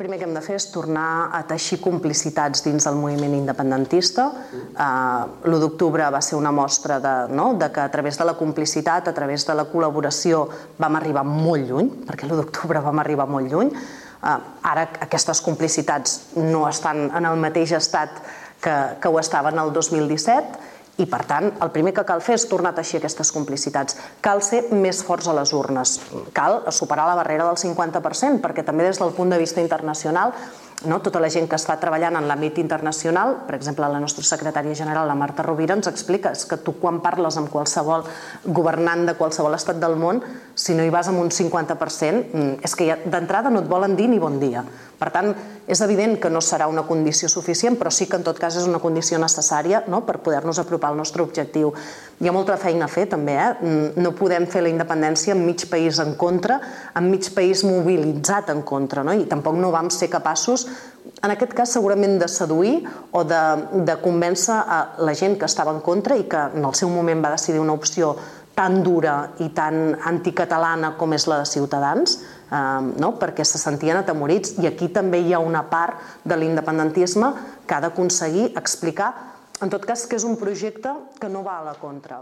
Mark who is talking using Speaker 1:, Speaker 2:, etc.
Speaker 1: Primer que hem de fer és tornar a teixir complicitats dins del moviment independentista. Uh, L'1 d'octubre va ser una mostra de, no? de que a través de la complicitat, a través de la col·laboració, vam arribar molt lluny, perquè l'1 d'octubre vam arribar molt lluny. Uh, ara aquestes complicitats no estan en el mateix estat que, que ho estaven el 2017 i, per tant, el primer que cal fer és tornar a teixir aquestes complicitats. Cal ser més forts a les urnes. Cal superar la barrera del 50%, perquè també des del punt de vista internacional no? tota la gent que està treballant en l'àmbit internacional, per exemple, la nostra secretària general, la Marta Rovira, ens explica que tu quan parles amb qualsevol governant de qualsevol estat del món, si no hi vas amb un 50%, mm, és que d'entrada no et volen dir ni bon dia. Per tant, és evident que no serà una condició suficient, però sí que en tot cas és una condició necessària no? per poder-nos apropar al nostre objectiu. Hi ha molta feina a fer també, eh? Mm, no podem fer la independència amb mig país en contra, amb mig país mobilitzat en contra, no? i tampoc no vam ser capaços en aquest cas segurament de seduir o de, de convèncer a la gent que estava en contra i que en el seu moment va decidir una opció tan dura i tan anticatalana com és la de Ciutadans, eh, no? perquè se sentien atemorits. I aquí també hi ha una part de l'independentisme que ha d'aconseguir explicar, en tot cas, que és un projecte que no va a la contra.